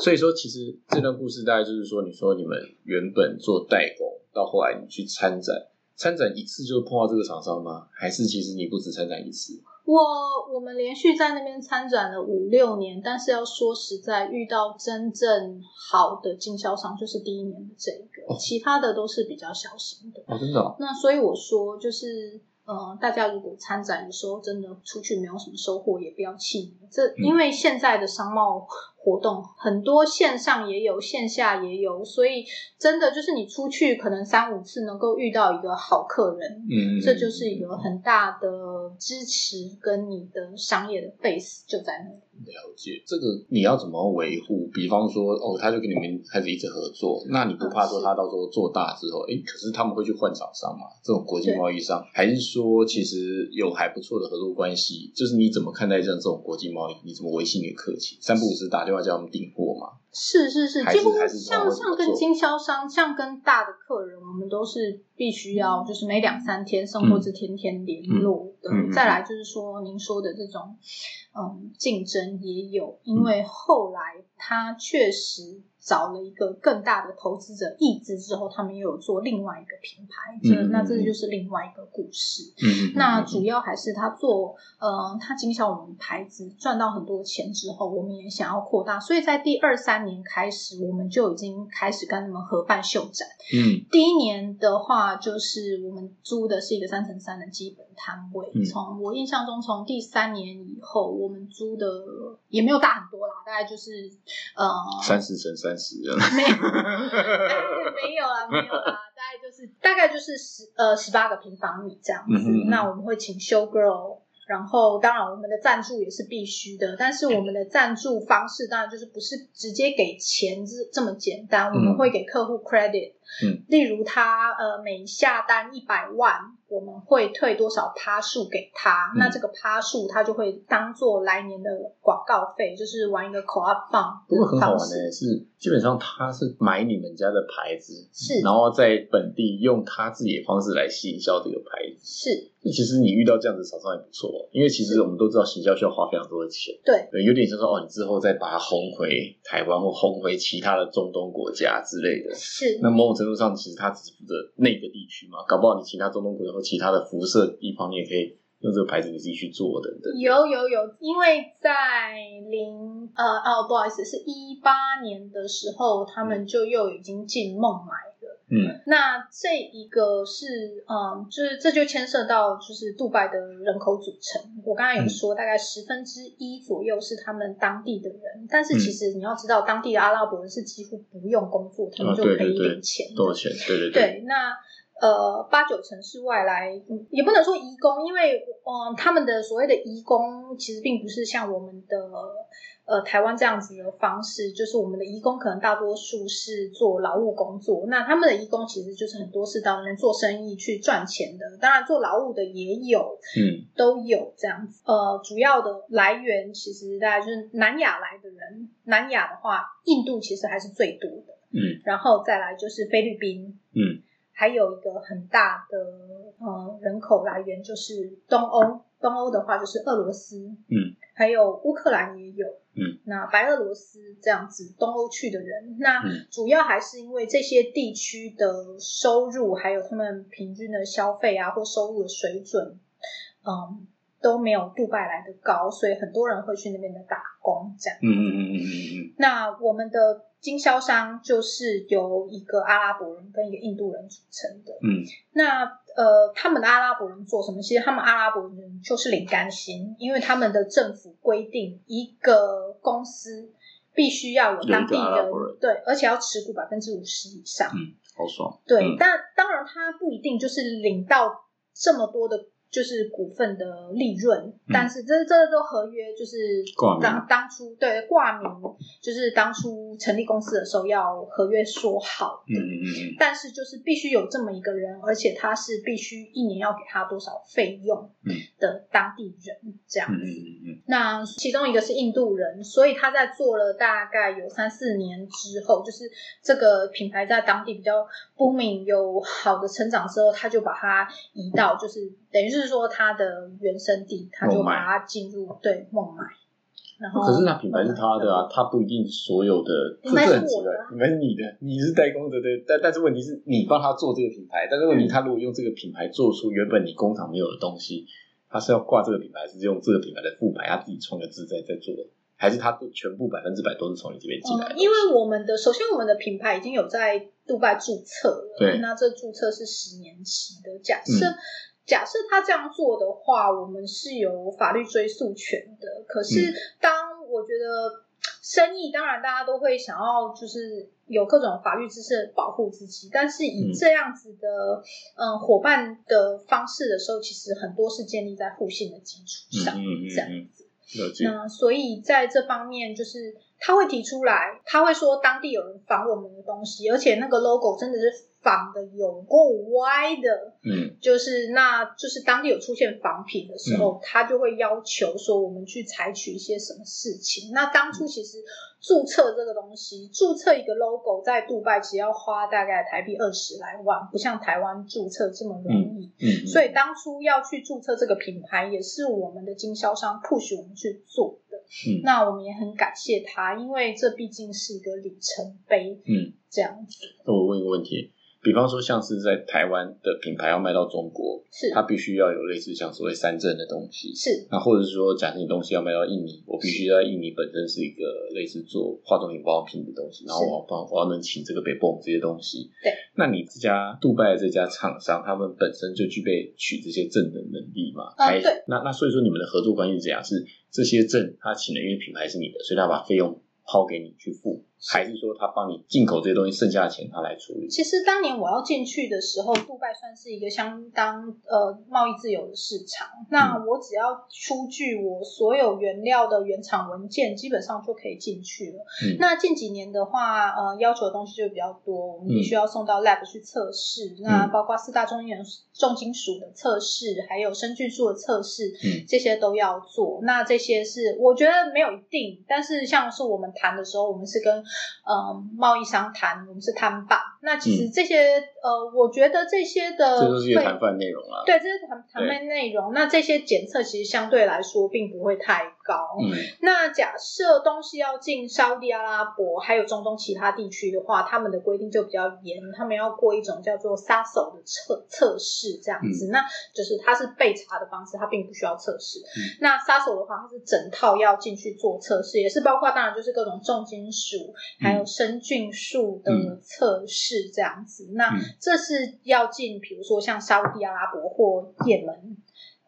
所以说，其实这段故事大概就是说，你说你们原本做代工，到后来你去参展，参展一次就碰到这个厂商吗？还是其实你不止参展一次？我我们连续在那边参展了五六年，但是要说实在，遇到真正好的经销商就是第一年的这一个，哦其他的都是比较小型的。哦，真的、哦？那所以我说，就是呃，大家如果参展的时候真的出去没有什么收获，也不要气馁。这嗯因为现在的商贸活动很多线上也有，线下也有，所以真的就是你出去可能三五次能够遇到一个好客人，嗯，这就是一个很大的支持，跟你的商业的 base 就在那里。了解。这个你要怎么维护？比方说，哦，他就跟你们开始一直合作，那你不怕说他到时候做大之后，哎，可是他们会去换厂商嘛？这种国际贸易商，还是说其实有还不错的合作关系？就是你怎么看待这样这种国际贸易？你怎么维系你的客气？三不五时打电话叫他们订货嘛？是是是，几乎像像跟经销商，像跟大的客人，我们都是必须要就是每两三天，甚嗯。至天天联络的。嗯嗯嗯再来就是说，您说的这种嗯竞争也有，嗯。因为后来他确实找了一个更大的投资者意志之后，他们又有做另外一个品牌，这、嗯嗯那这嗯就是另外一个故事。嗯那主要还是他做，呃，他经销我们牌子赚到很多钱之后，我们也想要扩大，所以在第二三年开始，我们就已经开始跟他们合办秀展。嗯第一年的话，就是我们租的是一个三乘三的基本摊位。嗯从我印象中，从第三年以后，我们租的也没有大很多啦，大概就是呃三十乘三没 没有啊，没有啊，大概就是大概就是十呃十八个平方米这样子。嗯嗯那我们会请 show girl，然后当然我们的赞助也是必须的，但是我们的赞助方式当然就是不是直接给钱这这么简单，我们会给客户 credit，嗯，例如他呃每下单一百万。我们会退多少趴数给他？嗯那这个趴数他就会当做来年的广告费，就是玩一个 co-op fund 不过很好玩的是，基本上他是买你们家的牌子，是然后在本地用他自己的方式来行销这个牌子。是，其实你遇到这样子厂商也不错，因为其实我们都知道行销需要花非常多的钱，对，对，有点像说哦，你之后再把它轰回台湾或轰回其他的中东国家之类的。是。那某种程度上，其实他只负责那个地区嘛，搞不好你其他中东国家或其他的辐射地方，你也可以用这个牌子你自己去做等等。有有有，因为在零呃哦，不好意思，是一八年的时候，他们就又已经进孟买。嗯那这一个是嗯，就是这就牵涉到就是杜拜的人口组成。我刚才有说，大概十分之一左右是他们当地的人，但是其实你要知道，当地的阿拉伯人是几乎不用工作，他们哦就可以对对对领钱。多少钱？对对对，那呃八九成是外来，嗯也不能说移工，因为嗯、呃他们的所谓的移工其实并不是像我们的呃台湾这样子的方式，就是我们的移工可能大多数是做劳务工作，那他们的移工其实就是很多是到那边做生意去赚钱的，当然做劳务的也有，嗯都有这样子。呃，主要的来源其实大概就是南亚来的人，南亚的话，印度其实还是最多的，嗯然后再来就是菲律宾。嗯还有一个很大的呃人口来源就是东欧，东欧的话就是俄罗斯，嗯，还有乌克兰也有，嗯，那白俄罗斯这样子东欧去的人，那嗯主要还是因为这些地区的收入，还有他们平均的消费啊或收入的水准，嗯。都没有杜拜来的高，所以很多人会去那边的打工这样。嗯嗯嗯嗯嗯嗯，那我们的经销商就是由一个阿拉伯人跟一个印度人组成的。嗯，那呃，他们的阿拉伯人做什么？其实他们阿拉伯人就是领干薪，因为他们的政府规定，一个公司必须要有当地有一个阿拉伯人对，而且要持股百分之五十以上。嗯，好爽。对，嗯但当然他不一定就是领到这么多的，就是股份的利润，但是这这都合约就是当当初对挂名，就是当初成立公司的时候要合约说好的。嗯嗯嗯嗯，但是就是必须有这么一个人，而且他是必须一年要给他多少费用嗯的当地人这样子。嗯嗯嗯嗯那其中一个是印度人，所以他在做了大概有三四年之后，就是这个品牌在当地比较 booming 有好的成长之后，他就把它移到就是等于是说他的原生地，他就把它进入对孟买。然后可是那品牌是他的啊，他不一定所有的，这品牌是很奇怪我的啊。品牌是你的，你是代工的，对。但但是问题是你帮他做这个品牌，但是问题他如果用这个品牌做出原本你工厂没有的东西，他是要挂这个品牌，是用这个品牌的副牌，他自己创个字在在做的，还是他都全部百分之百都是从你这边进来的？嗯因为我们的首先我们的品牌已经有在杜拜注册了，对那这注册是十年期的。假设、嗯假设他这样做的话，我们是有法律追诉权的。可是嗯。当我觉得生意，当然大家都会想要就是有各种法律知识保护自己，但是以嗯。这样子的嗯伙伴的方式的时候，其实很多是建立在互信的基础上，嗯嗯嗯这样嗯子。那所以在这方面，就是他会提出来，他会说当地有人仿我们的东西，而且那个 logo 真的是仿的有够歪的，嗯就是那就是当地有出现仿品的时候，他就会要求说我们去采取一些什么事情。那当初其实注册这个东西，注册一个 logo 在杜拜其实要花大概台币二十来万，不像台湾注册这么容易。嗯，所以当初要去注册这个品牌，也是我们的经销商 push 我们去做的。嗯那我们也很感谢他，因为这毕竟是一个里程碑，嗯，这样子。那我问一个问题，比方说像是在台湾的品牌要卖到中国，是它必须要有类似像所谓三证的东西。是那或者是说，假设你东西要卖到印尼，我必须在印尼本身是一个类似做化妆品、保养品的东西，然后我要帮我要能请这个北泵这些东西。对，那你这家杜拜的这家厂商，他们本身就具备取这些证的能力嘛？还啊对那那所以说你们的合作关系是怎样？是这些证他请的，因为品牌是你的，所以他把费用抛给你去付，还是说他帮你进口这些东西，剩下的钱他来处理？其实当年我要进去的时候，杜拜算是一个相当呃贸易自由的市场。那嗯我只要出具我所有原料的原厂文件，基本上就可以进去了。嗯那近几年的话，呃，要求的东西就比较多，我们必须要送到 lab 去测试。那包括四大重元重金属的测试，还有生菌素的测试，嗯这些都要做。那这些是我觉得没有一定，但是像是我们谈的时候，我们是跟呃贸易商谈，我们是摊办。那其实这些、呃，我觉得这些的嗯这都是一个费谈判内容啊。对，这是谈谈判内容。那这些检测其实相对来说并不会太高。嗯那假设东西要进沙地阿拉伯还有中东其他地区的话，他们的规定就比较严，他们要过一种叫做 SASO 的测测试，这样子，那就是它是备查的方式，它并不需要测试。嗯那 SASO 的话，它是整套要进去做测试，也是包括当然就是各种重金属还有生菌素的嗯测试这样子。那嗯这是要进，比如说像沙地阿拉伯或也门。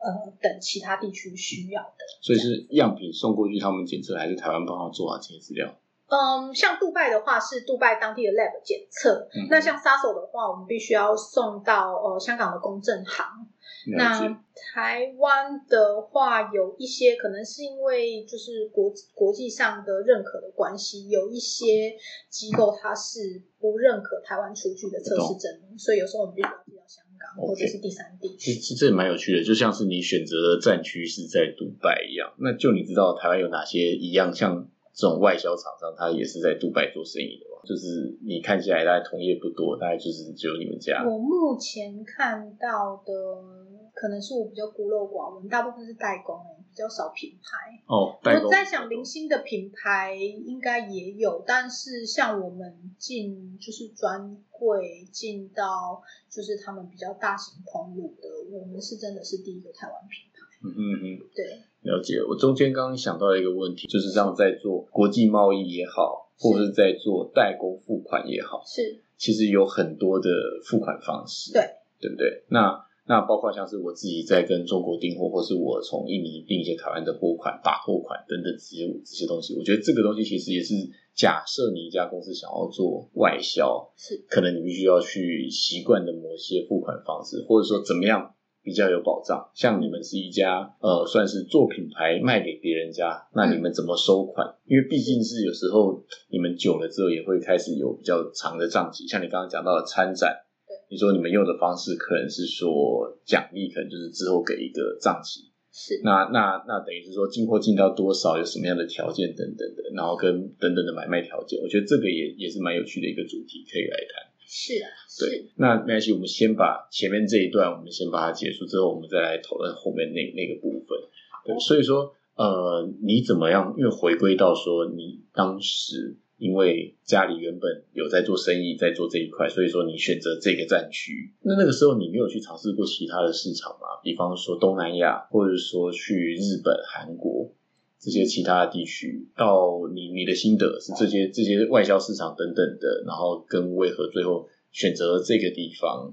呃，等其他地区需要的，所以是样品送过去，他们检测，还是台湾帮他做好这些资料？嗯，像杜拜的话是杜拜当地的 lab 检测，嗯那像 SASO 的话，我们必须要送到呃香港的公证行。了那。台湾的话，有一些可能是因为就是国国际上的认可的关系，有一些机构它是不认可台湾出具的测试证明，所以有时候我们必须要寄到香港或者是第三地区。其实这蛮有趣的，就像是你选择的战区是在杜拜一样。那就你知道台湾有哪些一样像这种外销厂商，他也是在杜拜做生意的嘛？就是你看起来大概同业不多，大概就是只有你们家。我目前看到的，可能是我比较孤陋寡闻，大部分是代工诶、比较少品牌。哦，代工我在想，零星的品牌应该也有，但是像我们进就是专柜进到就是他们比较大型通路的，我们是真的是第一个台湾品牌。嗯嗯嗯，对，了解。我中间刚刚想到一个问题，就是这样在做国际贸易也好，或者是。在做代工付款也好，是，其实有很多的付款方式，对，对不对？那那包括像是我自己在跟中国订货，或是我从印尼订一些台湾的货款、打货款等等这些这些东西，我觉得这个东西其实也是假设你一家公司想要做外销，是。可能你必须要去习惯的某些付款方式，或者说怎么样比较有保障。像你们是一家呃，算是做品牌卖给别人家，那你们怎么收款？因为毕竟是有时候你们久了之后也会开始有比较长的账期，像你刚刚讲到的参展。你说你们用的方式可能是说奖励，可能就是之后给一个账期，是，那那那等于是说进货进到多少，有什么样的条件等等的，然后跟等等的买卖条件，我觉得这个也也是蛮有趣的一个主题，可以来谈。是啊，对，，那没关系，我们先把前面这一段我们先把它结束之后，我们再来讨论后面那那个部分。对，所以说呃，你怎么样？因为回归到说你当时。因为家里原本有在做生意，在做这一块，所以说你选择这个战区。那那个时候你没有去尝试过其他的市场吗？比方说东南亚，或者说去日本、韩国这些其他的地区。到你你的心得是这些这些外销市场等等的，然后跟为何最后选择了这个地方？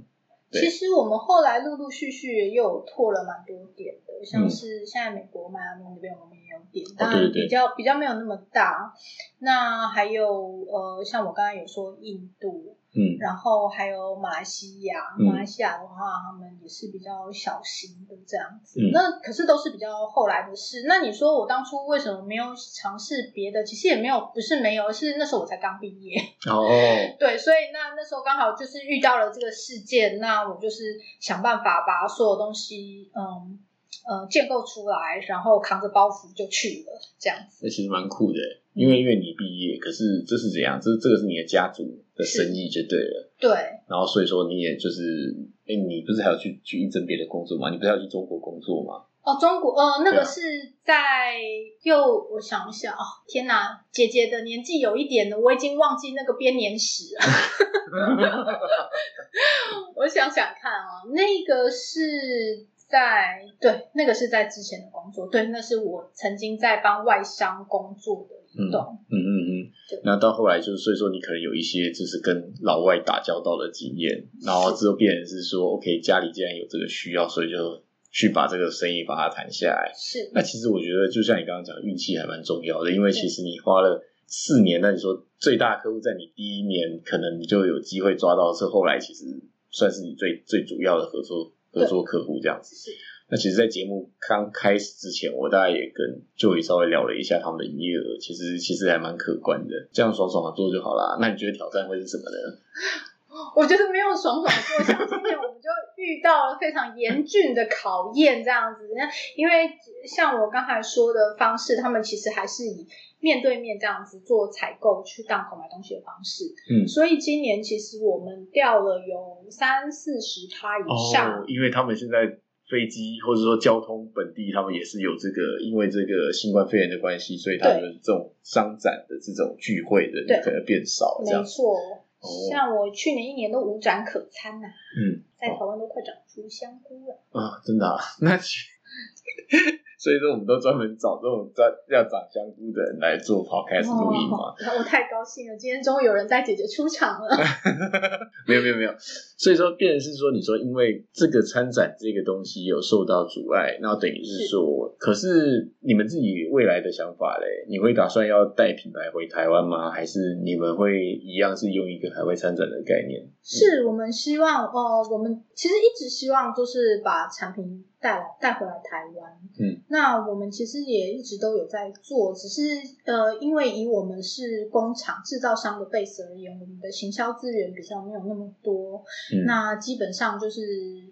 其实我们后来陆陆续续又有拓了蛮多点的，像嗯是现在美国迈阿密那边我们也有点，哦当对对对然比较比较没有那么大。那还有呃，像我刚刚有说印度，嗯然后还有马来西亚，嗯马来西亚的话，他们也是比较小型的这样子。嗯那可是都是比较后来的事。那你说我当初为什么没有尝试别的？其实也没有，不是没有，是那时候我才刚毕业。哦，对，所以那那时候刚好就是遇到了这个事件，那我就是想办法把所有东西，嗯呃建构出来，然后扛着包袱就去了，这样子。那其实蛮酷的，因为因为你毕业，可是这是怎样？这这个是你的家族的生意就对了。对，然后所以说你也就是，哎，你不是还要去去应征别的工作吗？你不是要去中国工作吗？哦，中国呃，那个是在又我想一下哦，天哪，姐姐的年纪有一点了，我已经忘记那个编年史了。我想想看啊，那个是在对，那个是在之前的工作，对，那是我曾经在帮外商工作的一段。嗯嗯。那到后来就是，所以说你可能有一些就是跟老外打交道的经验，然后之后变成是说，OK，家里既然有这个需要，所以就去把这个生意把它谈下来。是那其实我觉得，就像你刚刚讲，运气还蛮重要的，因为其实你花了四年，那你说最大客户在你第一年，可能你就有机会抓到，是后来其实算是你最最主要的合作合作客户这样子。是，那其实，在节目刚开始之前，我大概也跟就也稍微聊了一下他们的营业额，其实其实还蛮可观的，这样爽爽的做就好啦。那你觉得挑战会是什么呢？我觉得没有爽爽做，像今天我们就遇到了非常严峻的考验，这样子。那因为像我刚才说的方式，他们其实还是以面对面这样子做采购、去档口买东西的方式。嗯所以今年其实我们掉了有三四十趴以上。哦，因为他们现在飞机或者说交通本地，他们也是有这个，因为这个新冠肺炎的关系，所以他们这种商展的这种聚会的对可能变少，没。错，哦像我去年一年都无展可参呐、嗯在台湾都快长出香菇了。啊，真的啊，那其所以说我们都专门找这种专要长香菇的人来做 podcast 录音嘛。哦我太高兴了，今天终于有人带姐姐出场了。没有没有没有，所以说变成是说，你说因为这个参展这个东西有受到阻碍，那等于是说，可是你们自己未来的想法嘞，你会打算要带品牌回台湾吗？还是你们会一样是用一个海外参展的概念？是我们希望，呃，我们其实一直希望就是把产品带来带回来台湾。嗯，那我们其实也一直都有在做，只是呃，因为以我们是工厂制造商的 base 而言，我们的行销资源比较没有那么多。嗯那基本上就是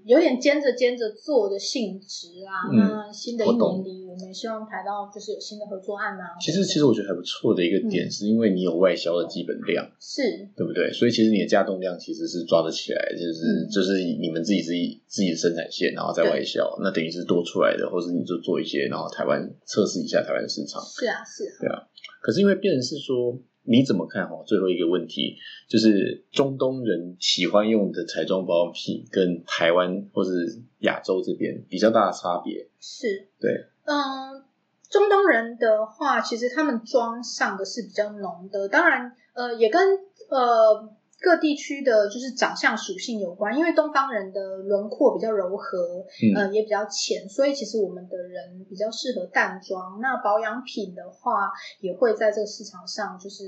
有点兼着兼着做的性质啊。嗯那新的一年里，希望排到就是有新的合作案啊。其实，其实我觉得还不错的一个点，是因为你有外销的基本量，是对不对？所以其实你的架动量其实是抓得起来，就是就是你们自己自己自己的生产线，然后在外销，那等于是多出来的，或是你就做一些，然后台湾测试一下台湾市场。是啊，是啊，对啊。可是因为变成是说。你怎么看哈？最后一个问题就是中东人喜欢用的彩妆保养品，跟台湾或是亚洲这边比较大的差别是？对，嗯，中东人的话，其实他们妆上的是比较浓的，当然，呃，也跟呃。各地区的就是长相属性有关，因为东方人的轮廓比较柔和，嗯，也比较浅，所以其实我们的人比较适合淡妆。那保养品的话，也会在这个市场上就是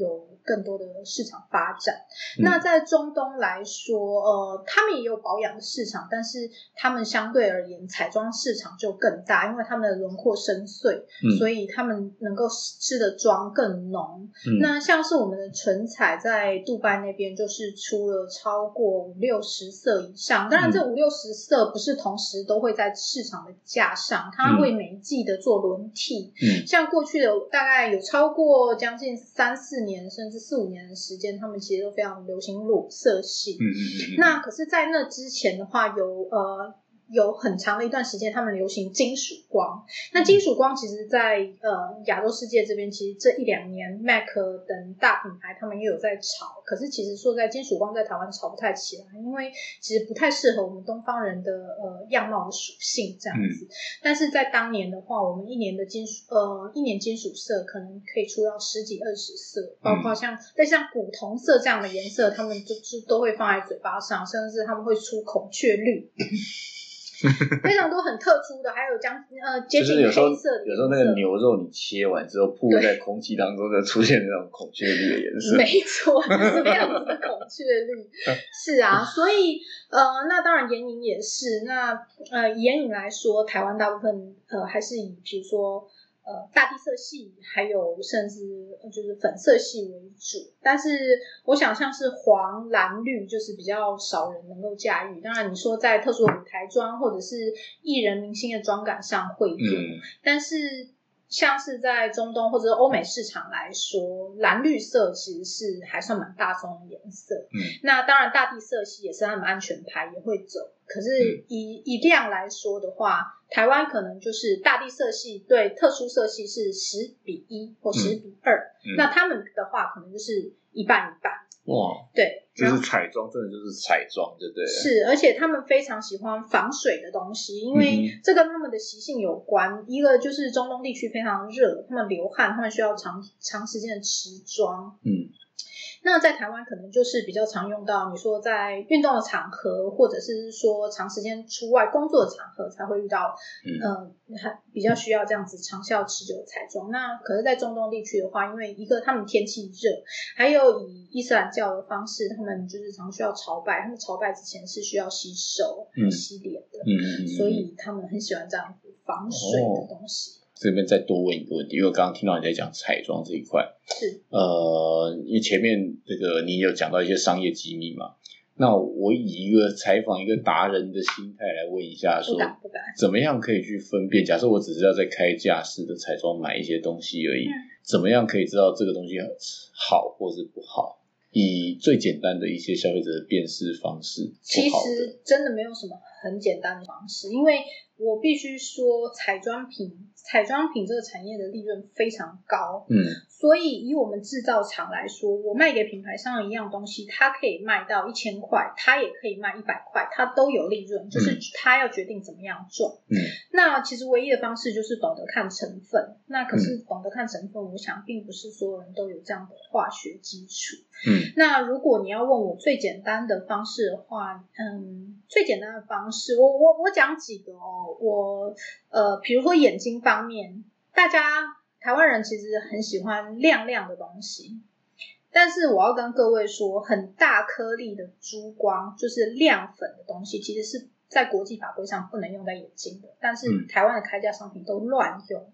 有更多的市场发展。那在中东来说，呃，他们也有保养的市场，但是他们相对而言彩妆市场就更大，因为他们的轮廓深邃，所以他们能够施的妆更浓。那像是我们的唇彩在杜拜那。那边就是出了超过五六十色以上，当然这五六十色不是同时都会在市场的架上，它会每一季的做轮替。嗯，像过去的大概有超过将近三四年甚至四五年的时间，他们其实都非常流行裸色系。嗯嗯嗯。那可是，在那之前的话，有呃。有很长的一段时间，他们流行金属光。那金属光其实，在呃亚洲世界这边，其实这一两年，MAC 等大品牌他们也有在炒。可是其实说在金属光在台湾炒不太起来，因为其实不太适合我们东方人的呃样貌的属性这样子。但是在当年的话，我们一年的金属呃一年金属色可能可以出到十几二十色，包括像在像古铜色这样的颜色，他们就是都会放在嘴巴上，甚至他们会出孔雀绿。非常多很特殊的，还有将呃接近黑色的。有时候那个牛肉你切完之后铺在空气当中，就出现那种孔雀绿的颜色。没错，就是那样子的孔雀绿。是啊，所以呃，那当然眼影也是。那呃，眼影来说，台湾大部分呃还是以比如说。呃，大地色系还有甚至就是粉色系为主，但是我想像是黄、蓝、绿，就是比较少人能够驾驭。当然，你说在特殊舞台妆或者是艺人明星的妆感上会有，但是。像是在中东或者欧美市场来说，蓝绿色其实是还算蛮大众的颜色。嗯，那当然大地色系也是他们安全牌也会走。可是以以量来说的话，台湾可能就是大地色系对特殊色系是十比一或十比二，那他们的话可能就是一半一半。哇，对，就是彩妆，真的就是彩妆，对不对？是，而且他们非常喜欢防水的东西，因为这跟他们的习性有关。一个就是中东地区非常热，他们流汗，他们需要长长时间的持妆。嗯。那在台湾可能就是比较常用到，你说在运动的场合，或者是说长时间出外工作的场合才会遇到，嗯，很比较需要这样子长效持久的彩妆。那可是，在中东地区的话，因为一个他们天气热，还有以伊斯兰教的方式，他们就是常需要朝拜，他们朝拜之前是需要洗手、洗脸的，所以他们很喜欢这样子防水的东西。这边再多问一个问题，因为我刚刚听到你在讲彩妆这一块，是呃，因为前面这个你有讲到一些商业机密嘛，那我以一个采访一个达人的心态来问一下，说怎么样可以去分辨？假设我只是要在开架式的彩妆买一些东西而已，怎么样可以知道这个东西好或是不好？以最简单的一些消费者的辨识方式，其实真的没有什么很简单的方式，因为我必须说彩妆品。彩妆品这个产业的利润非常高，嗯，所以以我们制造厂来说，我卖给品牌商一样东西，它可以卖到一千块，它也可以卖一百块，它都有利润，就是它要决定怎么样赚。嗯，那其实唯一的方式就是懂得看成分。那可是懂得看成分，我想并不是所有人都有这样的化学基础。嗯，那如果你要问我最简单的方式的话，嗯，最简单的方式，我我我讲几个哦，我呃，比如说眼睛方面，大家台湾人其实很喜欢亮亮的东西，但是我要跟各位说，很大颗粒的珠光就是亮粉的东西，其实是在国际法规上不能用在眼睛的，但是台湾的开价商品都乱用。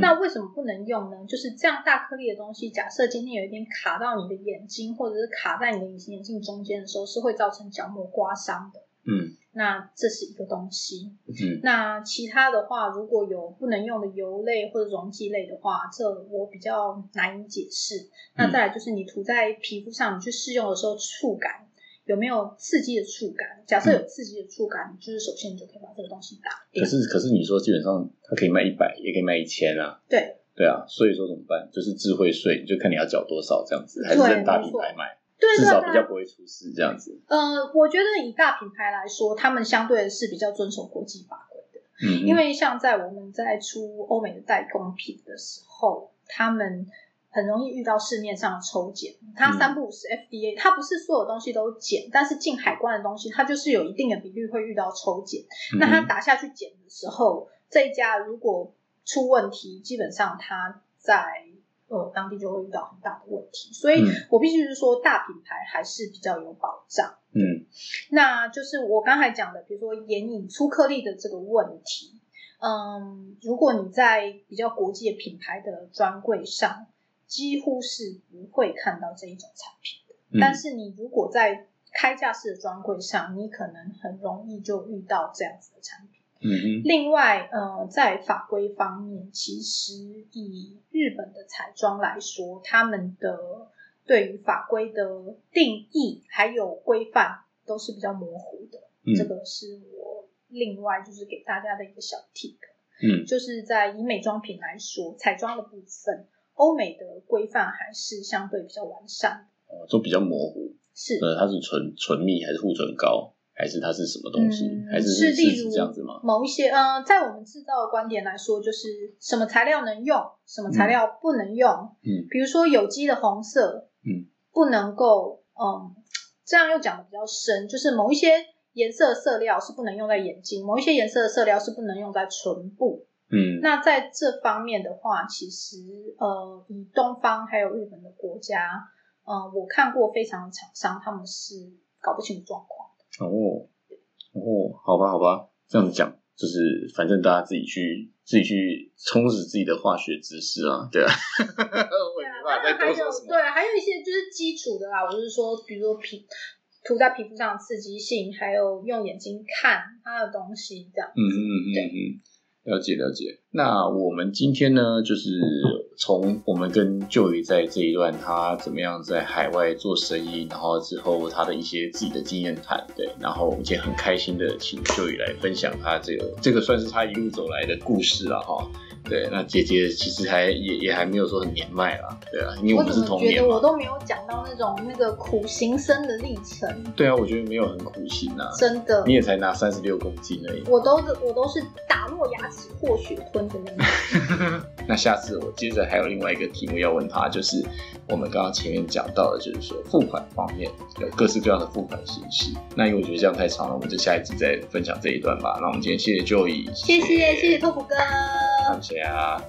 那为什么不能用呢？就是这样大颗粒的东西，假设今天有一点卡到你的眼睛，或者是卡在你的隐形眼镜中间的时候，是会造成角膜刮伤的。嗯那这是一个东西。嗯那其他的话，如果有不能用的油类或者溶剂类的话，这我比较难以解释。那再来就是你涂在皮肤上，你去试用的时候触感有没有刺激的触感？假设有刺激的触感，就是首先你就可以把这个东西打掉可。是可是你说基本上它可以卖一百，也可以卖一千啊。对对啊，所以说怎么办？就是智慧税，你就看你要缴多少这样子，还是对跟大品牌买，对至少。比较不会出事这样子。呃，我觉得以大品牌来说，他们相对是比较遵守国际法规的。嗯，因为像在我们在出欧美的代工品的时候，他们很容易遇到市面上的抽检，它嗯三不五时 FDA，它不是所有东西都检，但是进海关的东西，它就是有一定的比率会遇到抽检。嗯那它打下去检的时候，这一家如果出问题，基本上它在呃当地就会遇到很大的问题，所以嗯我必须是说，大品牌还是比较有保障。嗯那就是我刚才讲的，比如说眼影粗颗粒的这个问题。嗯，如果你在比较国际的品牌的专柜上，几乎是不会看到这一种产品的。嗯，但是你如果在开架式的专柜上，你可能很容易就遇到这样子的产品。嗯哼另外，呃，在法规方面，其实以日本的彩妆来说，他们的对于法规的定义还有规范都是比较模糊的。嗯这个是我另外就是给大家的一个小 tip，嗯就是在以美妆品来说，彩妆的部分，欧美的规范还是相对比较完善的。哦都比较模糊。是，呃，它是唇唇蜜还是护唇膏，还是它是什么东西？嗯还是是例如这样子吗？某一些，呃，在我们制造的观点来说，就是什么材料能用，什么材料不能用。嗯比如说有机的红色，嗯，不能够，嗯，这样又讲的比较深，就是某一些颜色的色料是不能用在眼睛，某一些颜色的色料是不能用在唇部。嗯那在这方面的话，其实呃，以东方还有日本的国家，呃，我看过非常的厂商，他们是搞不清楚状况。哦哦，好吧好吧，这样子讲就是反正大家自己去自己去充实自己的化学知识啊，对啊，我也没办法再当然还有多说什么。对，还有一些就是基础的啦。我是说，比如说皮涂在皮肤上的刺激性，还有用眼睛看它的东西，这样。嗯嗯嗯嗯嗯，了解了解。那我们今天呢，就是从我们跟旧宇在这一段他怎么样在海外做生意，然后之后他的一些自己的经验谈，对，然后我们今天很开心的请旧宇来分享他这个这个算是他一路走来的故事了哈。对，那姐姐其实还也也还没有说很年迈啦，对啊，因为我们是同年嘛。觉得我都没有讲到那种那个苦行僧的历程？对啊，我觉得没有很苦行啊，真的你，也才拿三十六公斤而已。我都我都是打落牙齿或血吞的 那下次我接着还有另外一个题目要问他，就是我们刚刚前面讲到的，就是说付款方面有各式各样的付款形式。那因为我觉得这样太长了，我们就下一集再分享这一段吧。那我们今天谢谢 Joey，谢谢谢谢托普哥。谢谢啊。